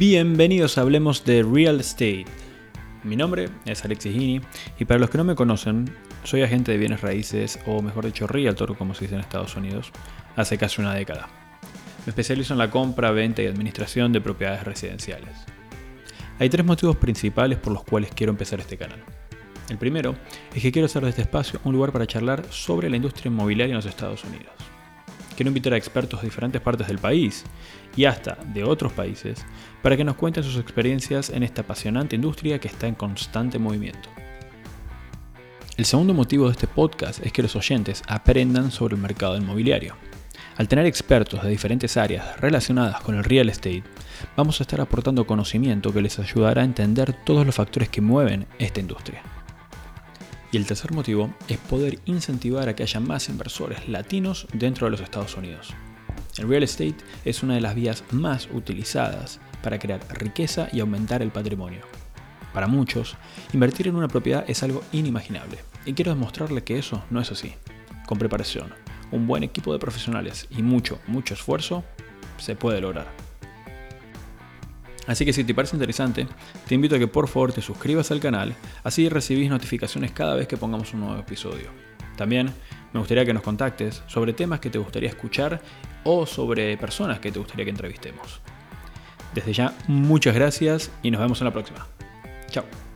Bienvenidos a Hablemos de Real Estate. Mi nombre es Alexis Gini y para los que no me conocen, soy agente de bienes raíces o mejor dicho realtor como se dice en Estados Unidos, hace casi una década. Me especializo en la compra, venta y administración de propiedades residenciales. Hay tres motivos principales por los cuales quiero empezar este canal. El primero es que quiero hacer de este espacio un lugar para charlar sobre la industria inmobiliaria en los Estados Unidos. Quiero invitar a expertos de diferentes partes del país y hasta de otros países para que nos cuenten sus experiencias en esta apasionante industria que está en constante movimiento. El segundo motivo de este podcast es que los oyentes aprendan sobre el mercado inmobiliario. Al tener expertos de diferentes áreas relacionadas con el real estate, vamos a estar aportando conocimiento que les ayudará a entender todos los factores que mueven esta industria. Y el tercer motivo es poder incentivar a que haya más inversores latinos dentro de los Estados Unidos. El real estate es una de las vías más utilizadas para crear riqueza y aumentar el patrimonio. Para muchos, invertir en una propiedad es algo inimaginable, y quiero demostrarle que eso no es así. Con preparación, un buen equipo de profesionales y mucho, mucho esfuerzo, se puede lograr. Así que si te parece interesante, te invito a que por favor te suscribas al canal, así recibís notificaciones cada vez que pongamos un nuevo episodio. También me gustaría que nos contactes sobre temas que te gustaría escuchar o sobre personas que te gustaría que entrevistemos. Desde ya, muchas gracias y nos vemos en la próxima. Chao.